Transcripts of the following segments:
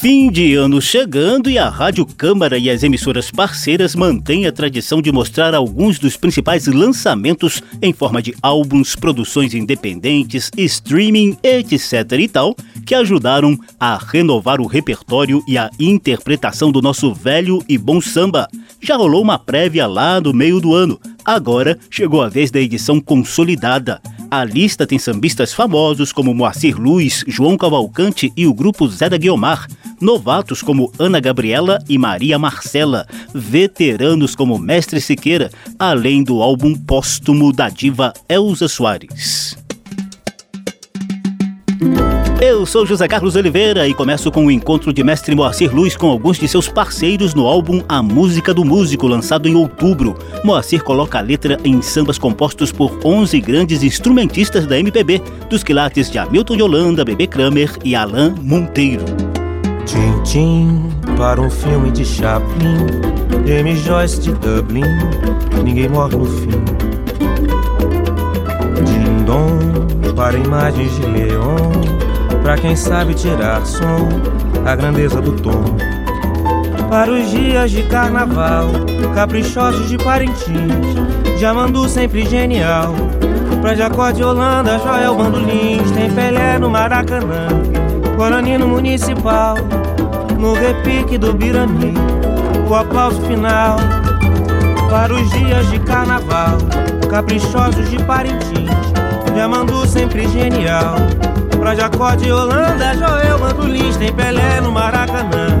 Fim de ano chegando e a Rádio Câmara e as emissoras parceiras mantêm a tradição de mostrar alguns dos principais lançamentos em forma de álbuns, produções independentes, streaming, etc e tal, que ajudaram a renovar o repertório e a interpretação do nosso velho e bom samba. Já rolou uma prévia lá no meio do ano. Agora chegou a vez da edição consolidada. A lista tem sambistas famosos como Moacir Luiz, João Cavalcante e o grupo Zé da Guiomar, novatos como Ana Gabriela e Maria Marcela, veteranos como Mestre Siqueira, além do álbum póstumo da diva Elza Soares. Eu sou José Carlos Oliveira e começo com o encontro de mestre Moacir Luz com alguns de seus parceiros no álbum A Música do Músico, lançado em outubro. Moacir coloca a letra em sambas compostos por 11 grandes instrumentistas da MPB, dos quilates de Hamilton de Holanda, Bebê Kramer e Alain Monteiro. Tchim, para um filme de Chaplin, M. Joyce de Dublin, ninguém morre no fim. Ding para imagens de Leon Pra quem sabe tirar som, a grandeza do tom. Para os dias de carnaval, caprichosos de Parintins, Jamandu sempre genial. Pra Jacó de Holanda, Joel Bandolins, tem Pelé no Maracanã, Guarani no Municipal, no repique do Birani, o aplauso final. Para os dias de carnaval, caprichosos de Parintins, Jamandu sempre genial. Pra Jacó de Holanda, Joel Bandolins, tem Pelé no Maracanã,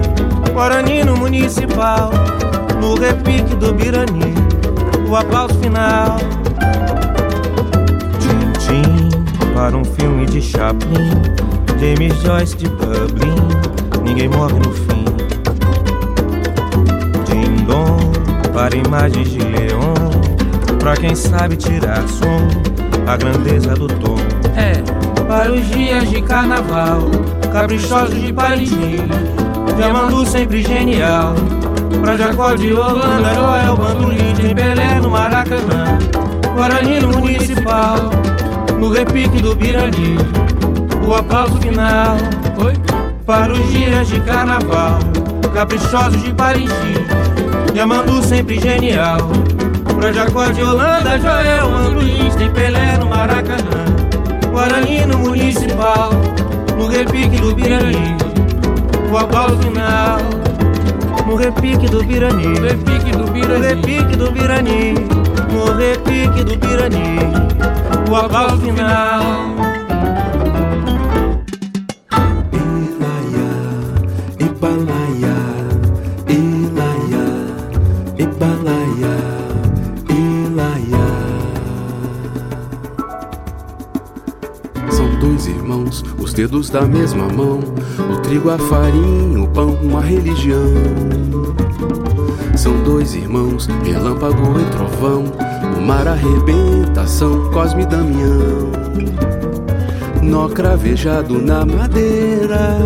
Guarani no Municipal, no repique do Birani, o aplauso final. Tchim, para um filme de Chaplin, James Joyce de Dublin, ninguém morre no fim. Ding dong, para imagens de Leon, pra quem sabe tirar som, a grandeza do tom. Para os dias de carnaval, caprichosos de Paris, Diamandu sempre genial. Pra Jacó de Holanda, Joel Bandolin, tem Pelé no Maracanã, Guarani no Municipal, no repique do Birani, o aplauso final. Oi? Para os dias de carnaval, caprichosos de Paris, Diamandu sempre genial. Pra Jacó de Holanda, Joel Bandolin, tem Pelé no Maracanã. Guarani no Municipal, no repique do Birani, o aplauso final. No repique do Birani, no repique do Birani, no repique do Birani, no repique do Birani, o aplauso final. Dedos da mesma mão, o trigo, a farinha, o pão, uma religião. São dois irmãos, relâmpago e trovão, o mar arrebentação, Cosme e Damião. Nó cravejado na madeira,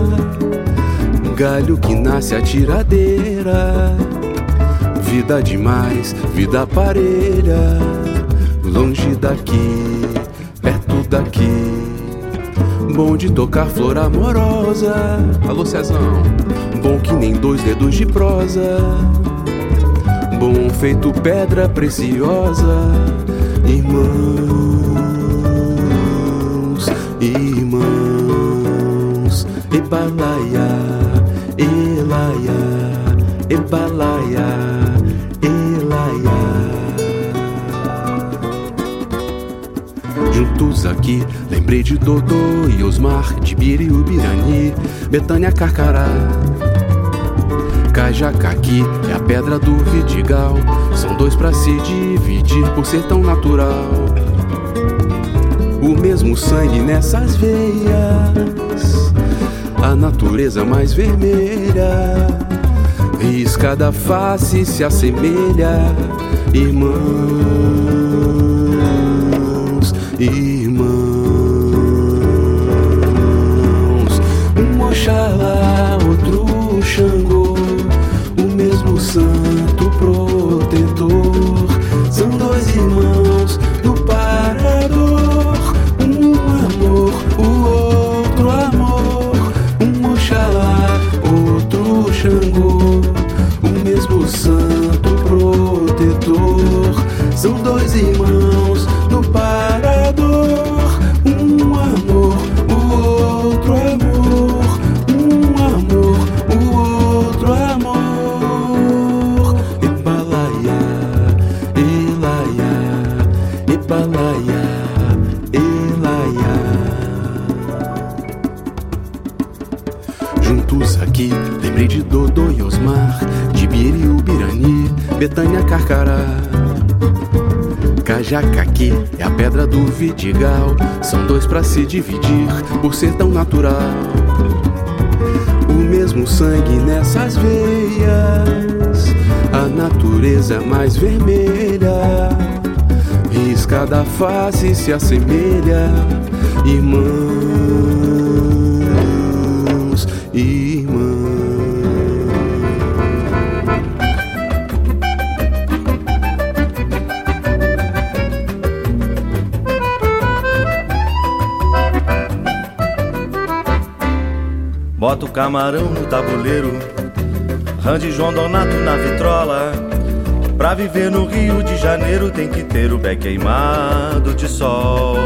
galho que nasce a tiradeira. Vida demais, vida parelha, longe daqui, perto daqui. Bom de tocar flor amorosa. Alô, Cezão. Bom que nem dois dedos de prosa. Bom feito pedra preciosa. Irmãos, irmãos. Ebalaia, elaia, ebalaia. Aqui. Lembrei de Dodô e Osmar, de Biri e Ubirani, Betânia Carcará. Cajacaqui é a pedra do Vidigal. São dois para se dividir por ser tão natural. O mesmo sangue nessas veias, a natureza mais vermelha. Riscada face se assemelha irmãos, Xangô, o mesmo santo protetor. São dois irmãos do parador, um amor, o outro amor. Um Oxalá, outro Xangô, o mesmo santo protetor. São dois irmãos Cajacaqui é a pedra do Vidigal, são dois pra se dividir, por ser tão natural. O mesmo sangue nessas veias, a natureza mais vermelha. Risca da face se assemelha, irmãos, camarão no tabuleiro, Randy João Donato na vitrola. Pra viver no Rio de Janeiro tem que ter o pé queimado de sol.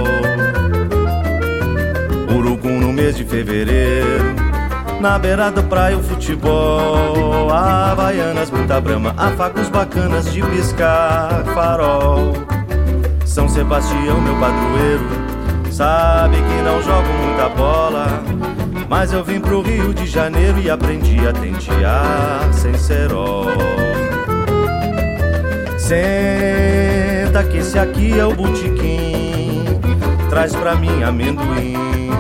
Urucum no mês de fevereiro, na beira da praia o futebol. Havaianas, muita brama, afagos bacanas de piscar farol. São Sebastião, meu padroeiro, sabe que não jogo muita bola. Mas eu vim pro Rio de Janeiro e aprendi a tentear sem cerol. Senta que esse aqui é o botequim, traz pra mim amendoim,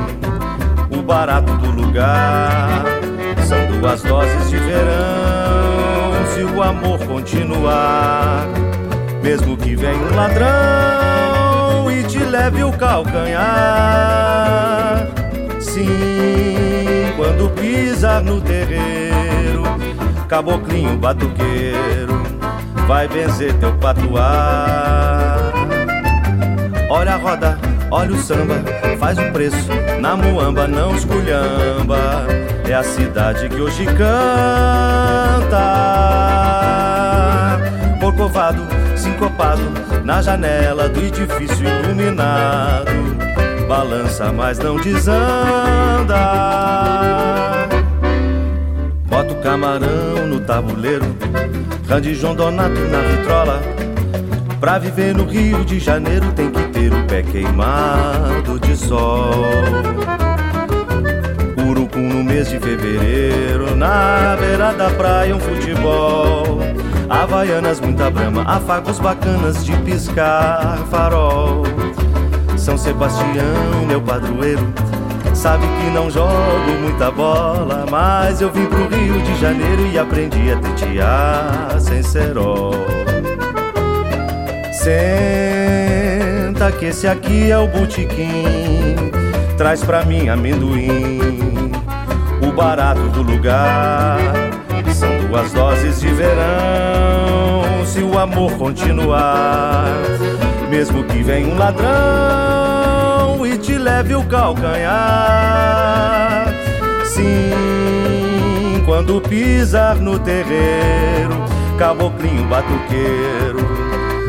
o barato do lugar. São duas doses de verão, se o amor continuar, mesmo que venha um ladrão e te leve o calcanhar. Sim, quando pisar no terreiro, caboclinho batuqueiro, vai benzer teu patuar. Olha a roda, olha o samba, faz o preço, na muamba não esculhamba, é a cidade que hoje canta. Corcovado, sincopado, na janela do edifício iluminado balança, mas não desanda. Bota o camarão no tabuleiro, Randy João Donato na vitrola. Pra viver no Rio de Janeiro tem que ter o pé queimado de sol. Urucum no mês de fevereiro, na beira da praia um futebol. Havaianas, muita brama, afagos bacanas de piscar farol. São Sebastião, meu padroeiro. Sabe que não jogo muita bola, mas eu vim pro Rio de Janeiro e aprendi a tentear sem cerol. Senta que esse aqui é o botequim, traz pra mim amendoim, o barato do lugar. São duas doses de verão, se o amor continuar mesmo que venha um ladrão e te leve o calcanhar. Sim, quando pisar no terreiro, caboclinho batuqueiro,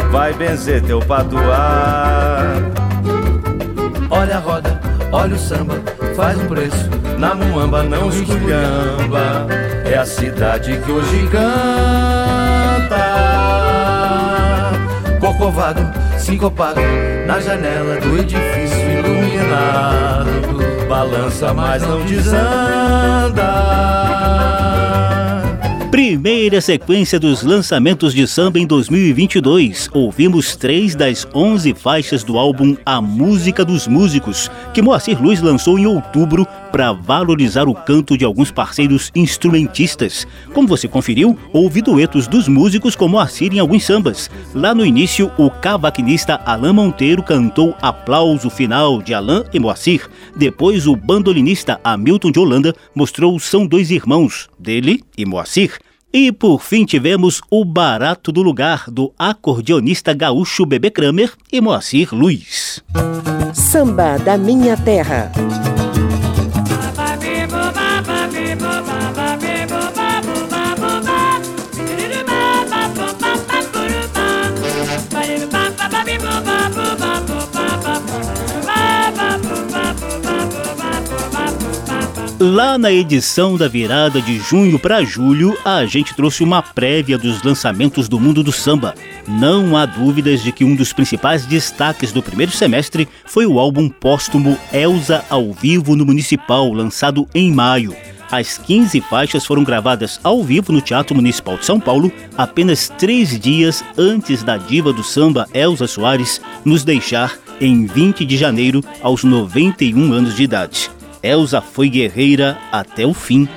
vai benzer teu patuar. Olha a roda, olha o samba, faz um preço, na muamba não esculhamba, é a cidade que hoje canta. Corcovado, sincopado na janela do edifício iluminado. Balança, mas não desanda. Primeira sequência dos lançamentos de samba em 2022. Ouvimos três das 11 faixas do álbum A Música dos Músicos, que Moacir Luz lançou em outubro para valorizar o canto de alguns parceiros instrumentistas. Como você conferiu, houve duetos dos músicos como Assir em alguns sambas. Lá no início, o cavaquinista Alain Monteiro cantou Aplauso Final de Alain e Moacir. Depois, o bandolinista Hamilton de Holanda mostrou São Dois Irmãos, dele e Moacir. E por fim tivemos o barato do lugar do acordeonista gaúcho Bebê Kramer e Moacir Luiz. Samba da Minha Terra. Lá na edição da virada de junho para julho, a gente trouxe uma prévia dos lançamentos do mundo do samba. Não há dúvidas de que um dos principais destaques do primeiro semestre foi o álbum póstumo Elsa ao vivo no Municipal, lançado em maio. As 15 faixas foram gravadas ao vivo no Teatro Municipal de São Paulo, apenas três dias antes da diva do samba Elza Soares nos deixar em 20 de janeiro, aos 91 anos de idade. Elsa foi guerreira até o fim.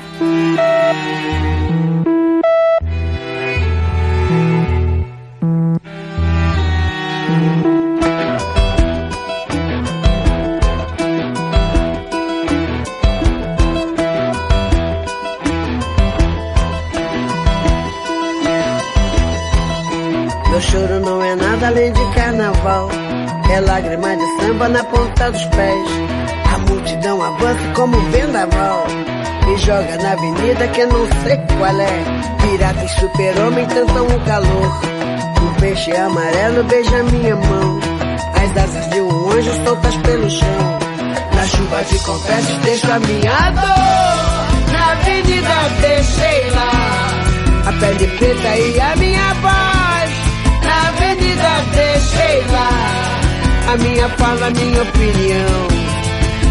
Meu choro não é nada além de carnaval. É lágrima de samba na ponta dos pés avança como vendaval Me joga na avenida que não sei qual é. Pirata e super-homem tentam o calor. Um peixe amarelo beija minha mão. As asas de um anjo soltas pelo chão. Na chuva de confetes deixo a minha dor. Na avenida deixei lá A pele preta e a minha voz. Na avenida deixei lá A minha fala, a minha opinião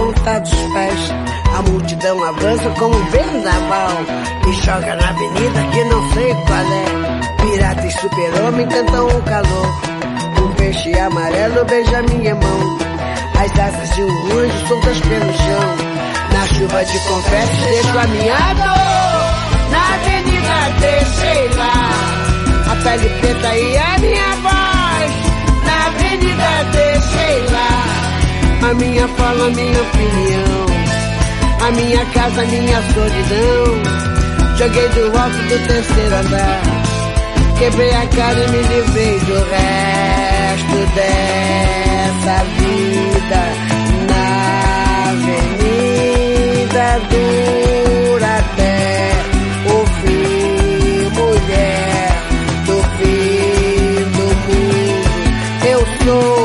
ponta dos pés. A multidão avança como um vendaval. E joga na avenida que não sei qual é. Pirata e super-homem cantam o calor. Um peixe amarelo beija minha mão. As asas de um anjo soltas pelo chão. Na chuva de confetes deixo a minha dor. Na avenida deixei lá. A pele preta e a minha voz. Na avenida deixei lá. A minha fala, a minha opinião. A minha casa, a minha solidão. Joguei do alto do terceiro andar. Quebrei a cara e me livrei do resto dessa vida. Na avenida dura até o fim, mulher do fim do mundo. Eu sou,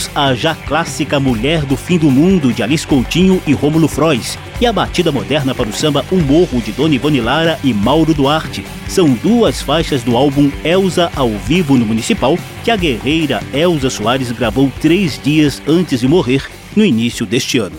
Ouvimos a já clássica Mulher do Fim do Mundo de Alice Coutinho e Rômulo Frois e a batida moderna para o samba Um Morro de Dona Ivone Lara e Mauro Duarte. São duas faixas do álbum Elza ao vivo no Municipal que a guerreira Elza Soares gravou três dias antes de morrer no início deste ano.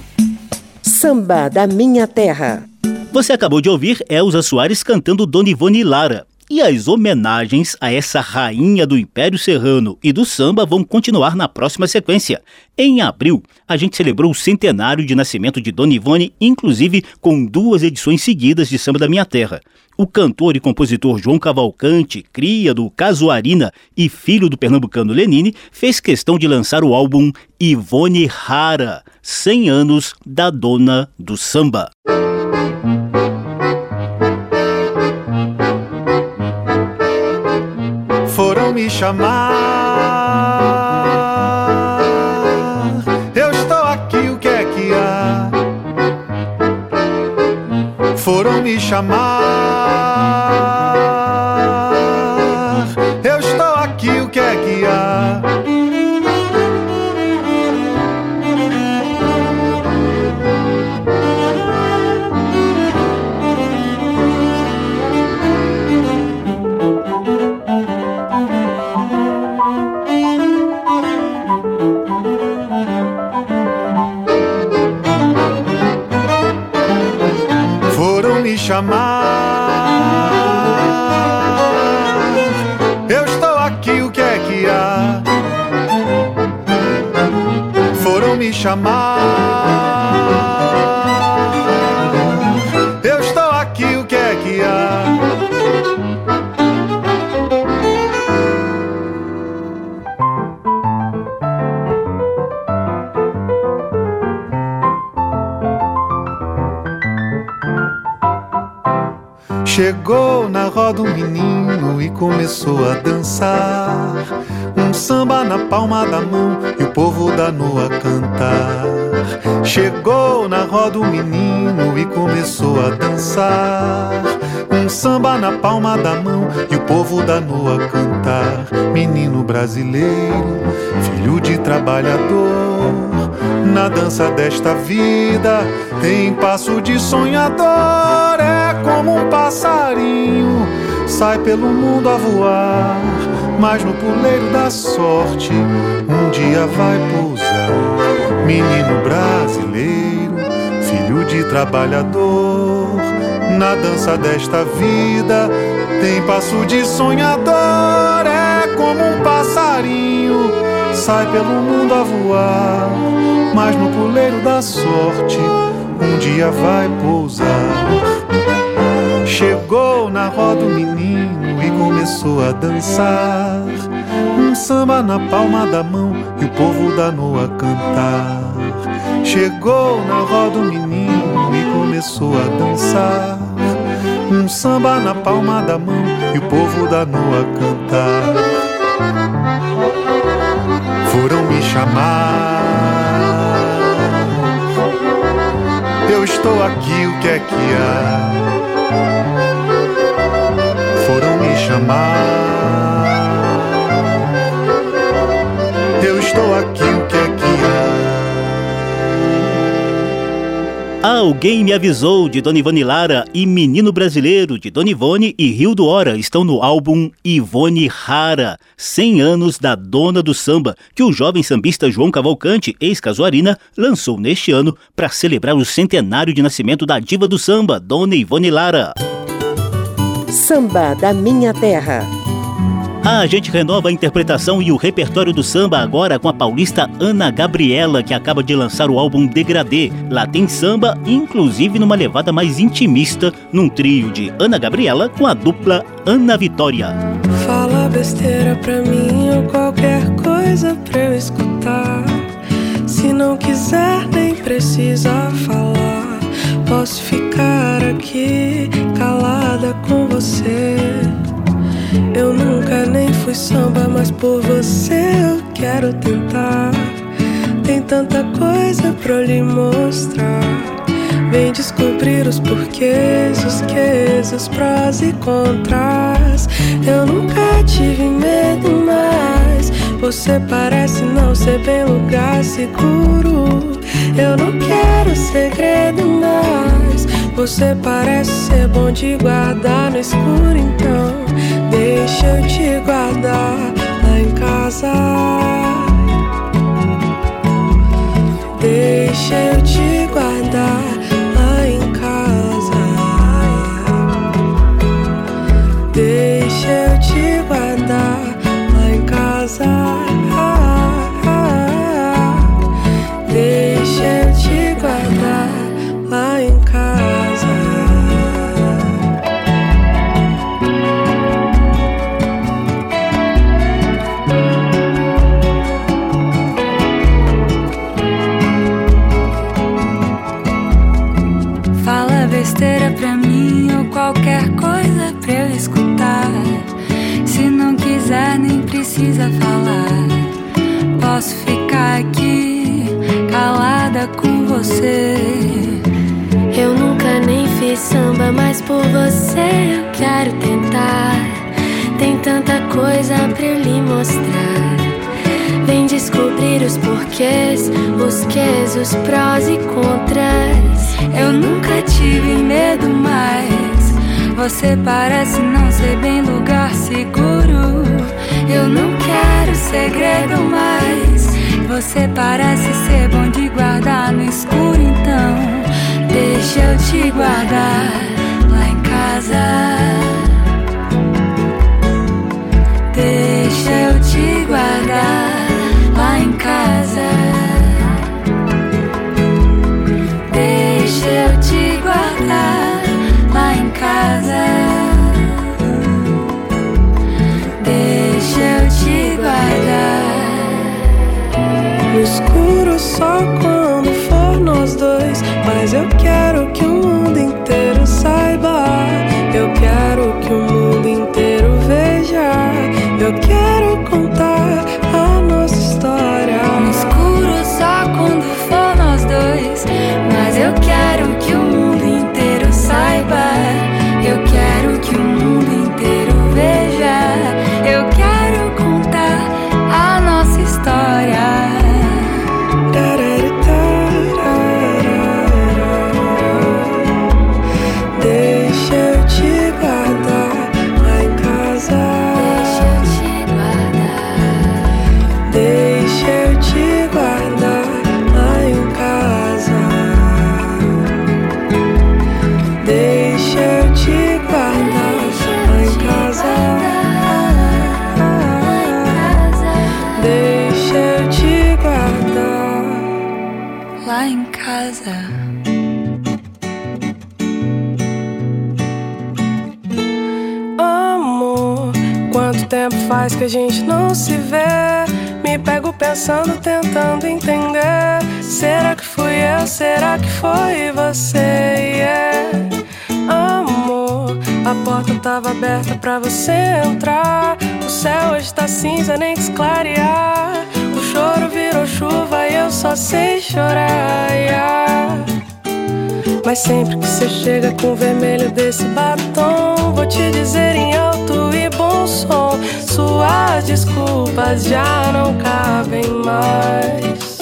Samba da Minha Terra. Você acabou de ouvir Elza Soares cantando Dona Ivone Lara, e as homenagens a essa rainha do Império Serrano e do samba vão continuar na próxima sequência. Em abril, a gente celebrou o centenário de nascimento de Dona Ivone, inclusive com duas edições seguidas de Samba da Minha Terra. O cantor e compositor João Cavalcante, cria do Casuarina e filho do pernambucano Lenine, fez questão de lançar o álbum Ivone Rara, 100 anos da dona do samba. Me chamar. Eu estou aqui, o que é que há? Foram me chamar. Chamar. Eu estou aqui, o que é que há? Foram me chamar. Chegou na roda um menino e começou a dançar. Um samba na palma da mão e o povo da noa cantar. Chegou na roda o menino e começou a dançar. Um samba na palma da mão e o povo danou a cantar. Menino brasileiro, filho de trabalhador. Na dança desta vida tem passo de sonhador. Um passarinho, sai pelo mundo a voar. Mas no puleiro da sorte, um dia vai pousar. Menino brasileiro, filho de trabalhador, na dança desta vida tem passo de sonhador. É como um passarinho, sai pelo mundo a voar, mas no puleiro da sorte um dia vai pousar. Chegou na roda o menino e começou a dançar. Um samba na palma da mão e o povo danou a cantar. Chegou na roda o menino e começou a dançar. Um samba na palma da mão e o povo danou a cantar. Foram me chamar. Eu estou aqui, o que é que há? Chamar. Eu estou aqui, o que é que há? Alguém me avisou de Dona Ivone Lara e Menino Brasileiro de Dona Ivone e Rio do Hora estão no álbum Ivone Rara, 100 anos da Dona do Samba, que o jovem sambista João Cavalcante, ex-casuarina, lançou neste ano para celebrar o centenário de nascimento da diva do samba, Dona Ivone Lara. Samba da Minha Terra. A gente renova a interpretação e o repertório do samba agora com a paulista Ana Gabriela, que acaba de lançar o álbum Degradê. Lá tem samba, inclusive numa levada mais intimista, num trio de Ana Gabriela com a dupla Ana Vitória. Fala besteira pra mim ou qualquer coisa pra eu escutar. Se não quiser, nem precisa falar. Posso ficar aqui calada com Eu nunca nem fui samba, mas por você eu quero tentar. Tem tanta coisa pra lhe mostrar. Vem descobrir os porquês, os quês, os prós e contras. Eu nunca tive medo, mas você parece não ser bem lugar seguro. Eu não quero segredo mais. Você parece ser bom de guardar no escuro, então deixa eu te guardar lá em casa. Deixa eu te guardar Você parece não ser bem lugar seguro. Eu não quero segredo mais. Você parece ser bom de guardar no escuro, então deixa eu te guardar lá em casa. Escuro pra você entrar. O céu hoje tá cinza, nem quis clarear. O choro virou chuva e eu só sei chorar. Mas sempre que você chega com o vermelho desse batom, vou te dizer em alto e bom som: suas desculpas já não cabem mais.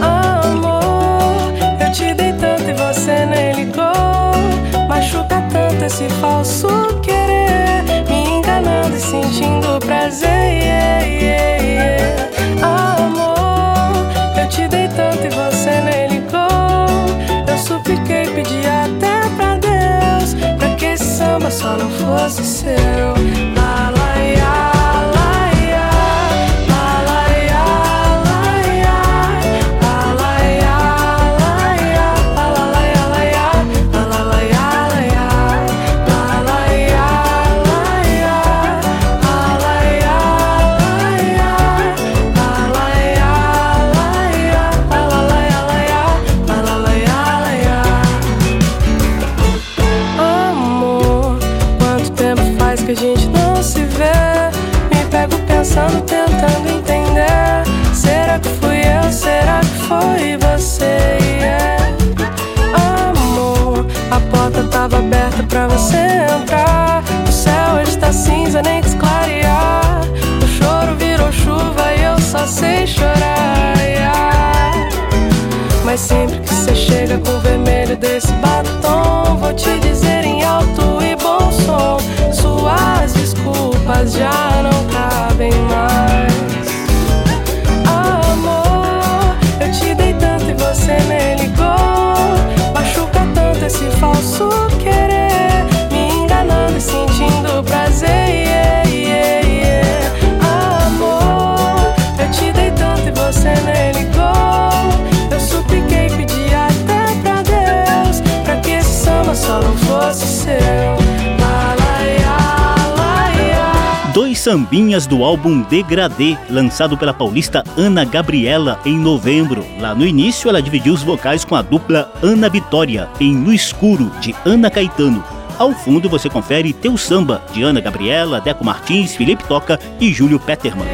Amor, eu te dei tanto e você nem ligou. Machuca tanto esse falso só não fosse seu. Sambinhas do álbum Degradê, lançado pela paulista Ana Gabriela em novembro. Lá no início, ela dividiu os vocais com a dupla Ana Vitória, em No Escuro, de Ana Caetano. Ao fundo você confere Teu Samba, de Ana Gabriela, Deco Martins, Felipe Toca e Júlio Peterman.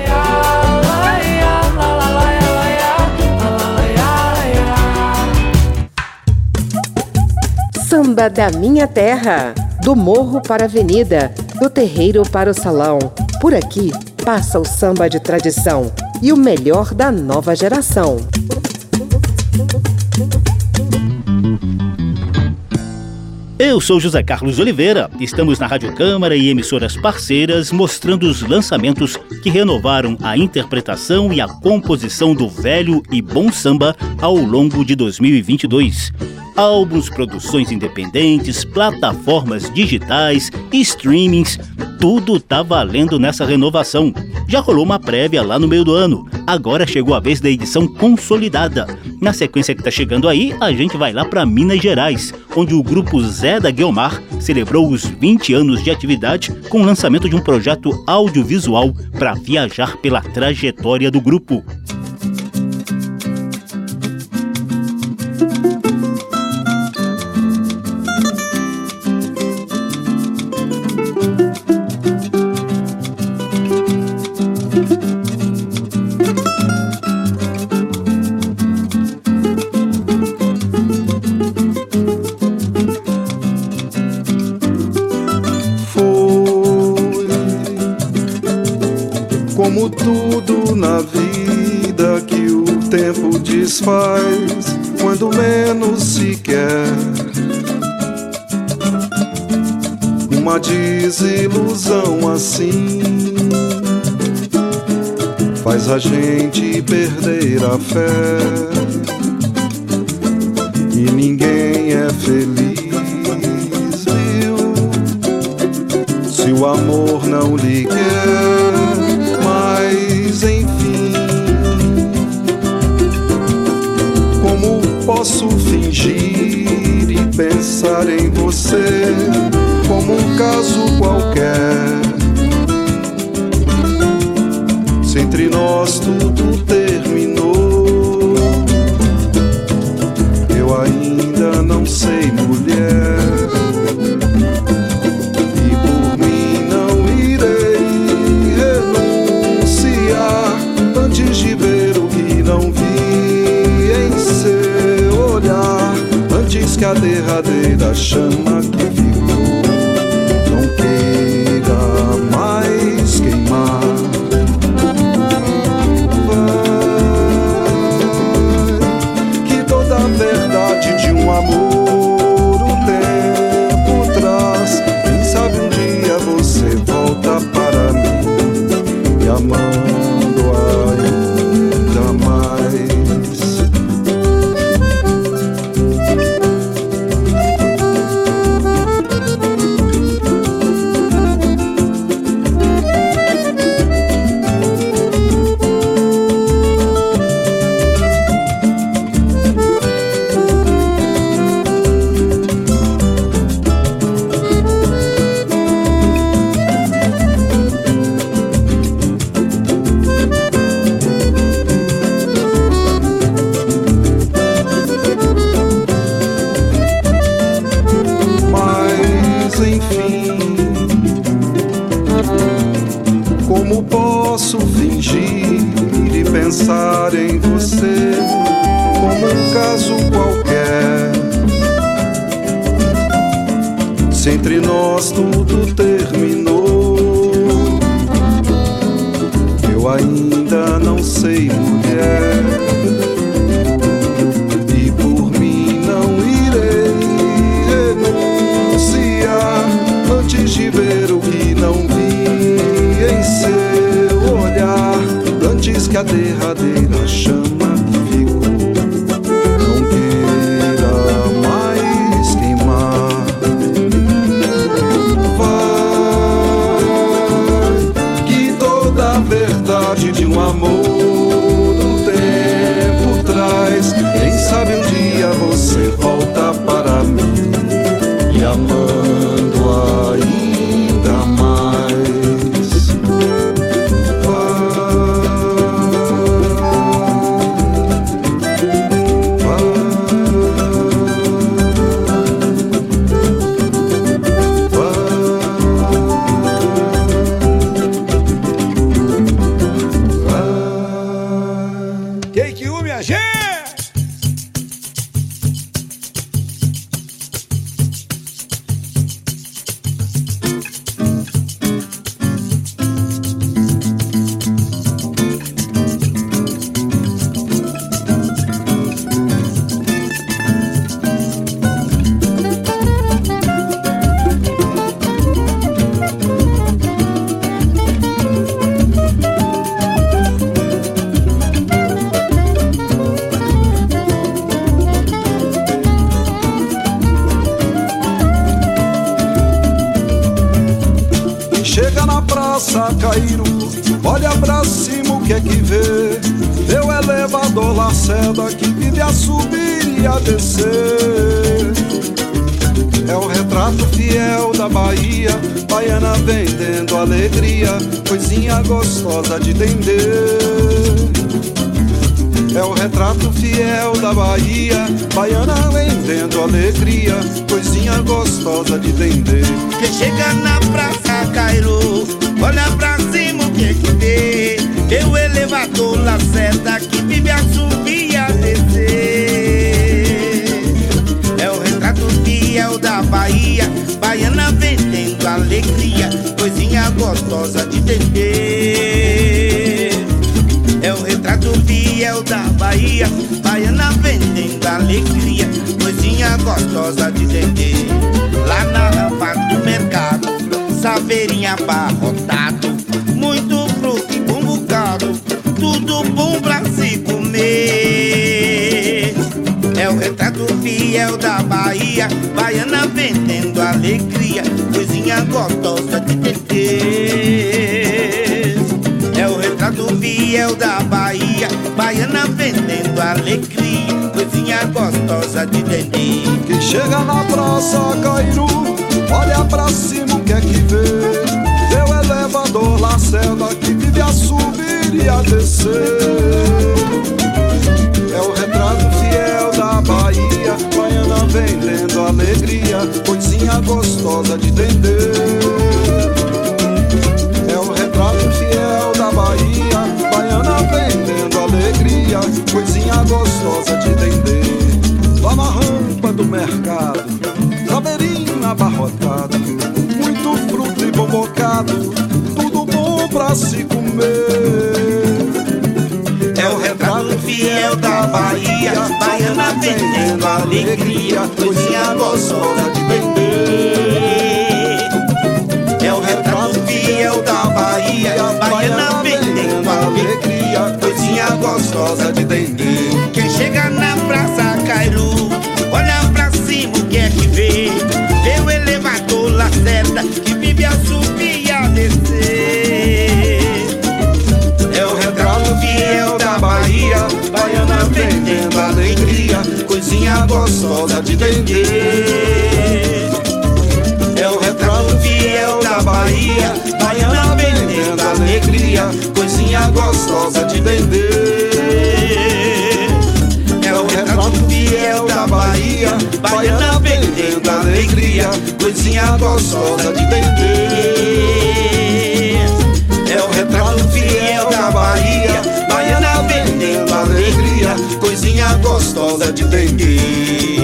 Samba da Minha Terra, do morro para a avenida, do terreiro para o salão. Por aqui passa o samba de tradição e o melhor da nova geração. Eu sou José Carlos Oliveira. Estamos na Rádio Câmara e emissoras parceiras mostrando os lançamentos que renovaram a interpretação e a composição do velho e bom samba ao longo de 2022 álbuns, produções independentes, plataformas digitais, streamings, tudo tá valendo nessa renovação. Já rolou uma prévia lá no meio do ano, agora chegou a vez da edição consolidada. Na sequência que tá chegando aí, a gente vai lá para Minas Gerais, onde o grupo Zé da Guiomar celebrou os 20 anos de atividade com o lançamento de um projeto audiovisual para viajar pela trajetória do grupo. A gente perder a fé. E ninguém é feliz, viu? Se o amor não lhe quer, mas enfim. Como posso fingir e pensar em você como um caso qualquer? Entre nós tudo terminou, eu ainda não sei, mulher. E por mim não irei renunciar antes de ver o que não vi em seu olhar, antes que a derradeira chama que ficou como posso fingir e pensar em você como um caso qualquer? Se entre nós tudo terminou, eu ainda não sei, mulher. Derradeira chama Cairo, olha pra cima o que é que vê. O elevador Lacerda que vive a subir e a descer. É o retrato fiel da Bahia, baiana vendendo alegria, coisinha gostosa de entender. É o retrato fiel da Bahia, baiana vendendo alegria, coisinha gostosa de entender. Quem chega na praça Cairo, olha pra cima o que que vê. O elevador Lacerda que vive a subir e a descer. É o retrato fiel da Bahia, baiana vendendo alegria, coisinha gostosa de entender. É o retrato fiel fiel da Bahia, baiana vendendo alegria, coisinha gostosa de vender. Lá na rampa do mercado, saveirinha abarrotado, muito fruto e bom bocado, tudo bom pra se comer. É o retrato fiel da Bahia, baiana vendendo alegria, coisinha gostosa de vender. É o retrato fiel da Bahia, baiana vendendo alegria, coisinha gostosa de vender. Quem chega na praça Cairu, olha pra cima o que é que vê. Teu elevador Lacerda que vive a subir e a descer. É o retrato fiel da Bahia, baiana vendendo alegria, coisinha gostosa de entender. É o retrato fiel da Bahia, baiana vendendo alegria, coisinha gostosa de entender. Lá na rampa do mercado, bocado, tudo bom pra se comer. É o retrato fiel da Bahia, baiana vendendo alegria, coisinha gostosa de vender. É o retrato fiel da Bahia, baiana vendendo alegria, coisinha gostosa de vender. Quem chega na praça Cairu, olha pra cima o que é que vê. Vê o elevador Lacerda, que vive a subir vendendo alegria, coisinha gostosa de vender. É o retrato fiel da Bahia, baiana vendendo alegria, coisinha gostosa de vender. É o retrato fiel da Bahia, baiana vendendo alegria, coisinha gostosa de vender. É o retrato fiel da Bahia, baiana vendendo coisinha gostosa de vender.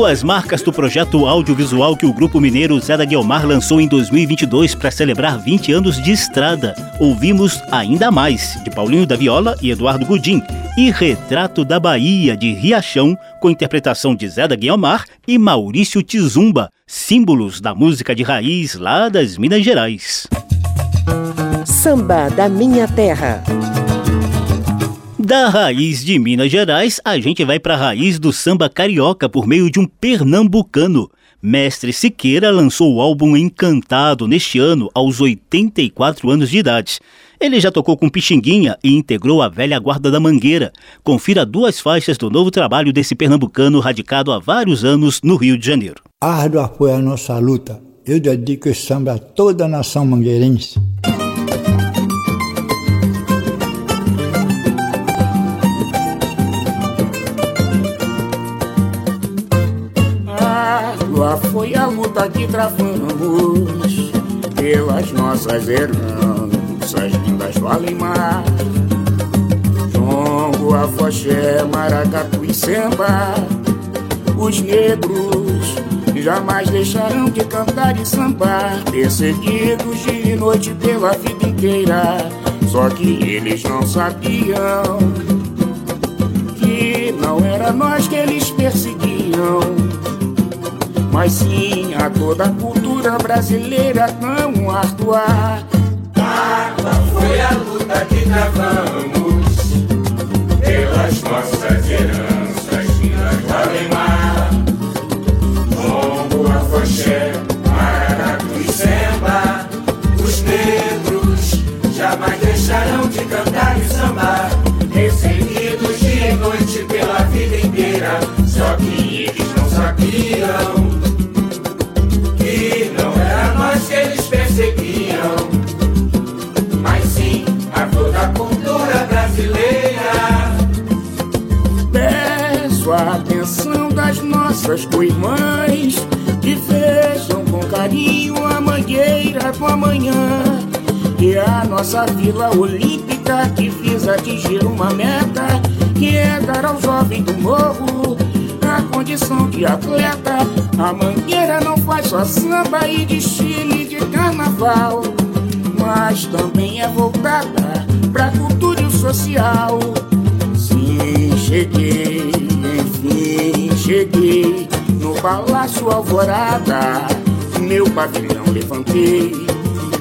Duas marcas do projeto audiovisual que o grupo mineiro Zé da Guiomar lançou em 2022 para celebrar 20 anos de estrada. Ouvimos Ainda Mais, de Paulinho da Viola e Eduardo Gudim, e Retrato da Bahia, de Riachão, com interpretação de Zé da Guiomar e Maurício Tizumba, símbolos da música de raiz lá das Minas Gerais. Samba da Minha Terra. Da raiz de Minas Gerais, a gente vai para a raiz do samba carioca por meio de um pernambucano. Mestre Siqueira lançou o álbum Encantado neste ano, aos 84 anos de idade. Ele já tocou com Pixinguinha e integrou a velha guarda da Mangueira. Confira duas faixas do novo trabalho desse pernambucano radicado há vários anos no Rio de Janeiro. Árdua foi a nossa luta. Eu dedico esse samba a toda a nação mangueirense. Foi a luta que travamos pelas nossas heranças lindas do Alemar. Jongo, Afoxé, Maracatu e Semba, os negros jamais deixarão de cantar e sambar, perseguidos de noite pela vida inteira. Só que eles não sabiam que não era nós que eles perseguiam mas sim a toda a cultura brasileira tão árdua. Árdua foi a luta que travamos pelas nossas heranças vindas do Alemar. Longo, Afoxé, Maracatu nossas co-irmãs que vejam com carinho a mangueira do amanhã e a nossa vila olímpica que fiz atingir uma meta que é dar ao jovem do morro a condição de atleta. A mangueira não faz só samba e desfile de carnaval, mas também é voltada pra cultura e o social. Sim, cheguei, enfim, cheguei Palácio Alvorada. Meu pavilhão levantei.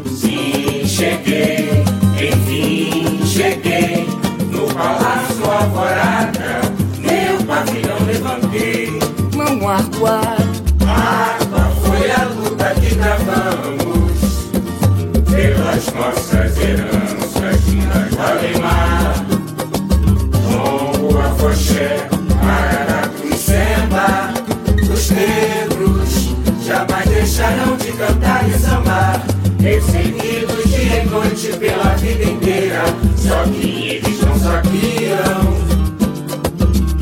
Sim, cheguei, enfim, cheguei no Palácio Alvorada. Meu pavilhão levantei. Não arcoar. Água foi a luta que travamos pelas nossas heranças vindas do deixarão de cantar e sambar. Perseguidos dia e noite pela vida inteira. Só que eles não sabiam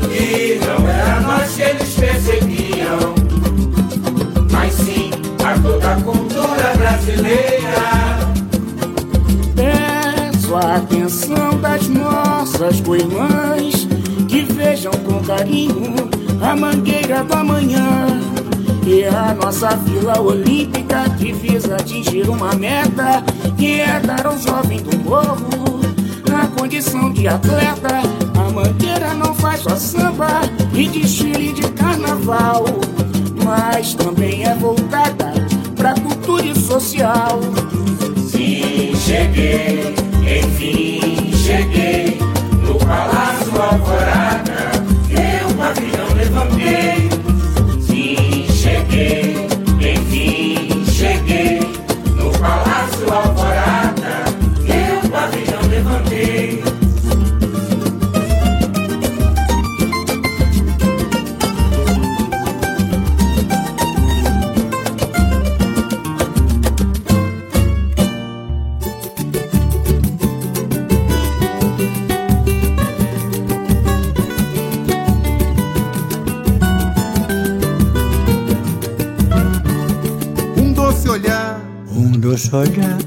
que não era nós que eles perseguiam, mas sim a toda a cultura brasileira. Peço a atenção das nossas coirmãs que vejam com carinho a mangueira do amanhã. E a nossa Vila Olímpica que visa atingir uma meta que é dar ao jovem do morro a condição de atleta. A mangueira não faz só samba e desfile de carnaval, mas também é voltada pra cultura e social. Sim, cheguei, enfim cheguei no Palácio Alvorada. Eu pavilhão levantei. Cheguei, enfim cheguei no Palácio Alvorada. Doce olhar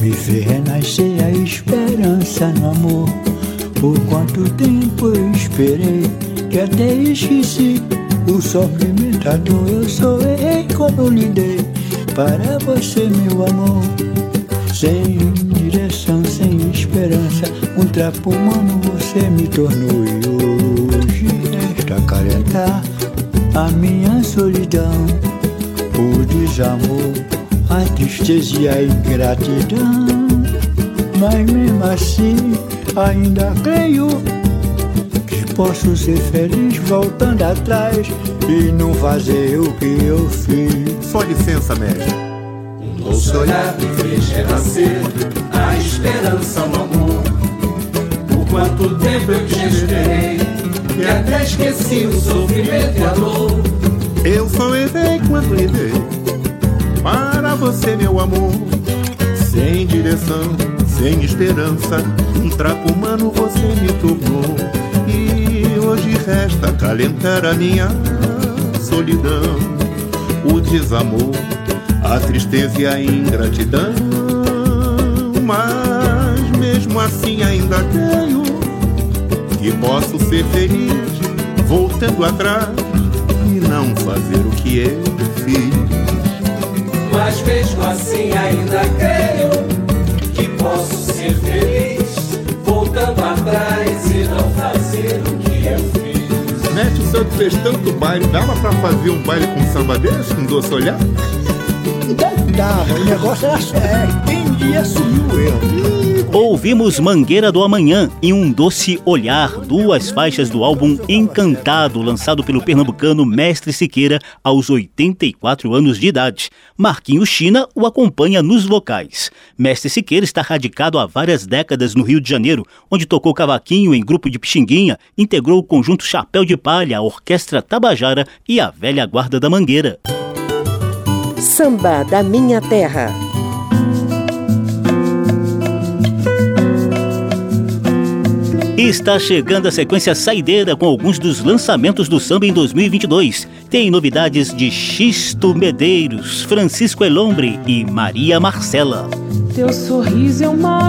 me fez renascer a esperança no amor. Por quanto tempo eu esperei que até esqueci o sofrimento, a dor eu só errei quando lhe dei para você, meu amor. Sem direção, sem esperança, um trapo humano você me tornou e hoje resta acalentar a minha solidão, o desamor, a tristeza e a ingratidão. Mas mesmo assim, ainda creio que posso ser feliz voltando atrás e não fazer o que eu fiz. só licença, mestre. Um doce olhar me fez renascer a esperança no amor. Por quanto tempo eu te esperei, que até esqueci o sofrimento e a dor. Eu só errei quando lhe dei para você, meu amor. Sem direção, sem esperança, um trapo humano você me tornou. E hoje resta acalentar a minha solidão, o desamor, a tristeza e a ingratidão. Mas mesmo assim ainda creio que posso ser feliz voltando atrás e não fazer o que eu fiz. Mas mesmo assim ainda creio que posso ser feliz voltando atrás e não fazer o que eu fiz. Mete o santo fez tanto baile, dava pra fazer um baile com samba desse, um doce olhar? Dava, o negócio era sério. Quem dia sumiu eu. Ouvimos Mangueira do Amanhã em um doce olhar, duas faixas do álbum Encantado, lançado pelo pernambucano Mestre Siqueira aos 84 anos de idade. Marquinho China o acompanha nos vocais. Mestre Siqueira está radicado há várias décadas no Rio de Janeiro, onde tocou cavaquinho em grupo de Pixinguinha, integrou o conjunto Chapéu de Palha, a Orquestra Tabajara e a Velha Guarda da Mangueira. Samba da Minha Terra. Está chegando a sequência saideira com alguns dos lançamentos do samba em 2022. Tem novidades de Xisto Medeiros, Francisco Elombre e Maria Marcela. Teu sorriso é uma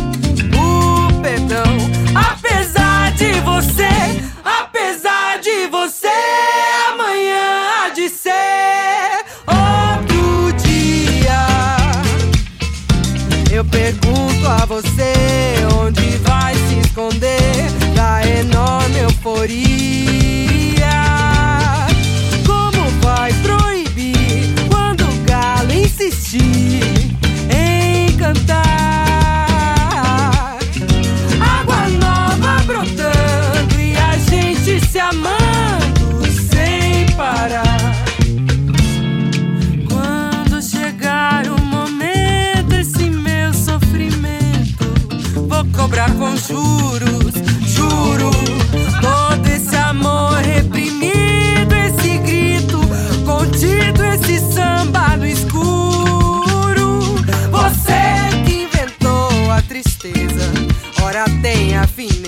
não. Apesar de você, apesar de você, amanhã há de ser outro dia. Eu pergunto a você onde vai se esconder da enorme euforia. se amando sem parar. Quando chegar o momento, esse meu sofrimento, vou cobrar com juros, juro. Todo esse amor reprimido, esse grito contido, esse samba no escuro. Você que inventou a tristeza, ora tem a fim.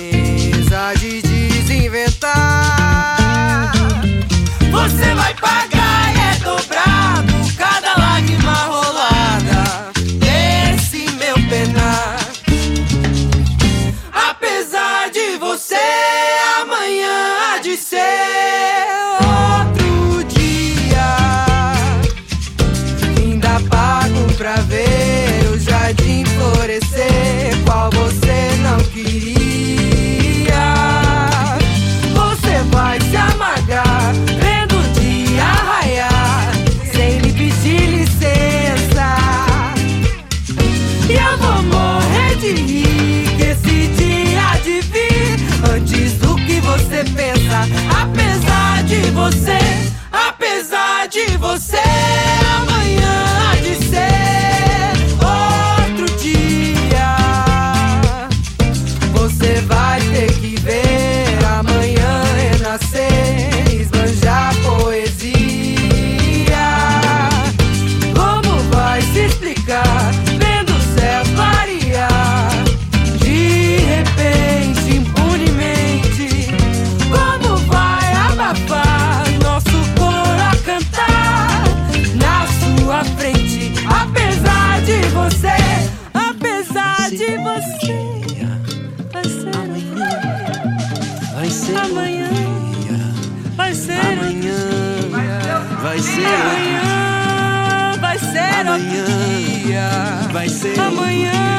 você, apesar de você. amanhã vai ser amanhã outro dia. Vai ser amanhã.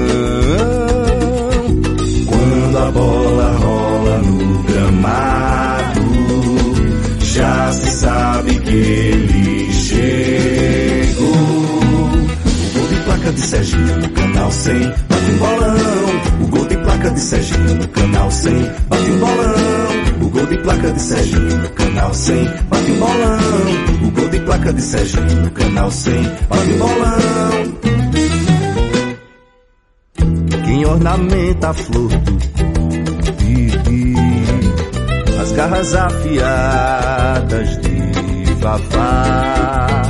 Construção. Quando a bola rola no gramado, já se sabe que ele chegou. O gol de placa de Serginho no canal 100, bate um bolão. O gol de placa de Serginho no canal 100, bate um bolão. O gol de placa de Serginho no canal 100, bate um bolão. O gol de placa de Serginho no canal 100, bate um bolão. Ornamenta a flor do pipi, as garras afiadas de Vavá,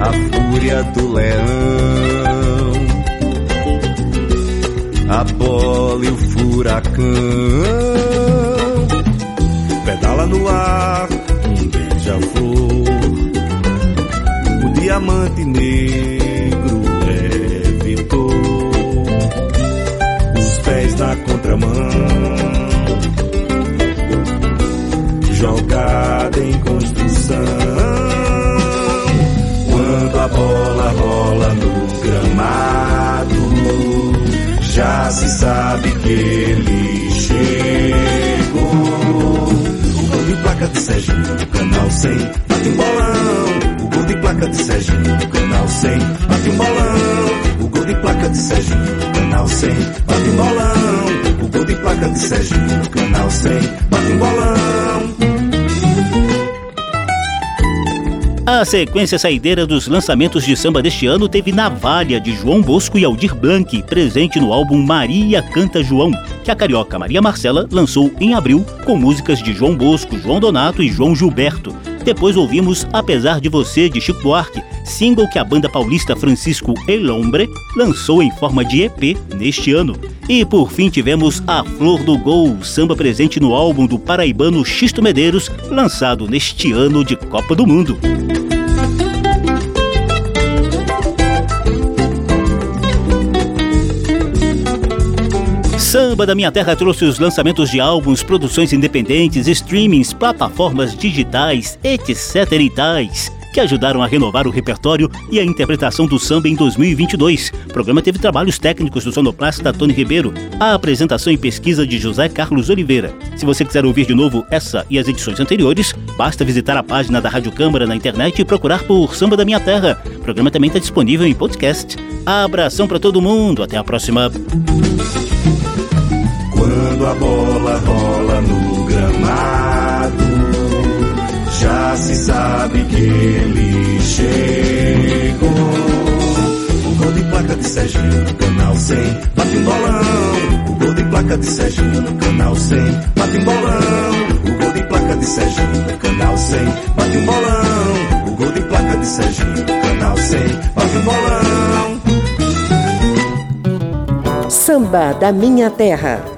a fúria do leão, a bola e o furacão. Pedala no ar, um beija-flor. O diamante negro na contramão, jogada em construção. Quando a bola rola no gramado, já se sabe que ele chegou placa de Serginho no canal 100, bate um bolão. O gol de placa de Serginho no canal 100, bate um bolão. O gol de placa de Serginho no canal 100, bate um bolão. O gol de placa de Serginho no canal 100, bate bolão. A sequência saideira dos lançamentos de samba deste ano teve Navalha, de João Bosco e Aldir Blanc, presente no álbum Maria Canta João, que a carioca Maria Marcela lançou em abril com músicas de João Bosco, João Donato e João Gilberto. Depois ouvimos Apesar de Você, de Chico Buarque, single que a banda paulista Francisco El Hombre lançou em forma de EP neste ano. E por fim tivemos A Flor do Gol, samba presente no álbum do paraibano Xisto Medeiros, lançado neste ano de Copa do Mundo. Samba da Minha Terra trouxe os lançamentos de álbuns, produções independentes, streamings, plataformas digitais, etc e tais que ajudaram a renovar o repertório e a interpretação do samba em 2022. O programa teve trabalhos técnicos do sonoplasta Tony Ribeiro, a apresentação e pesquisa de José Carlos Oliveira. Se você quiser ouvir de novo essa e as edições anteriores, basta visitar a página da Rádio Câmara na internet e procurar por Samba da Minha Terra. O programa também está disponível em podcast. Abração para todo mundo, até a próxima. Quando a bola rola no gramado, já se sabe que ele chegou. O gol de placa de Serginho no canal 100, bate um bolão. O gol de placa de Serginho no canal 100, bate um bolão. O gol de placa de Serginho no canal 100, bate um bolão. O gol de placa de Serginho no canal 100, bate um bolão. Samba da Minha Terra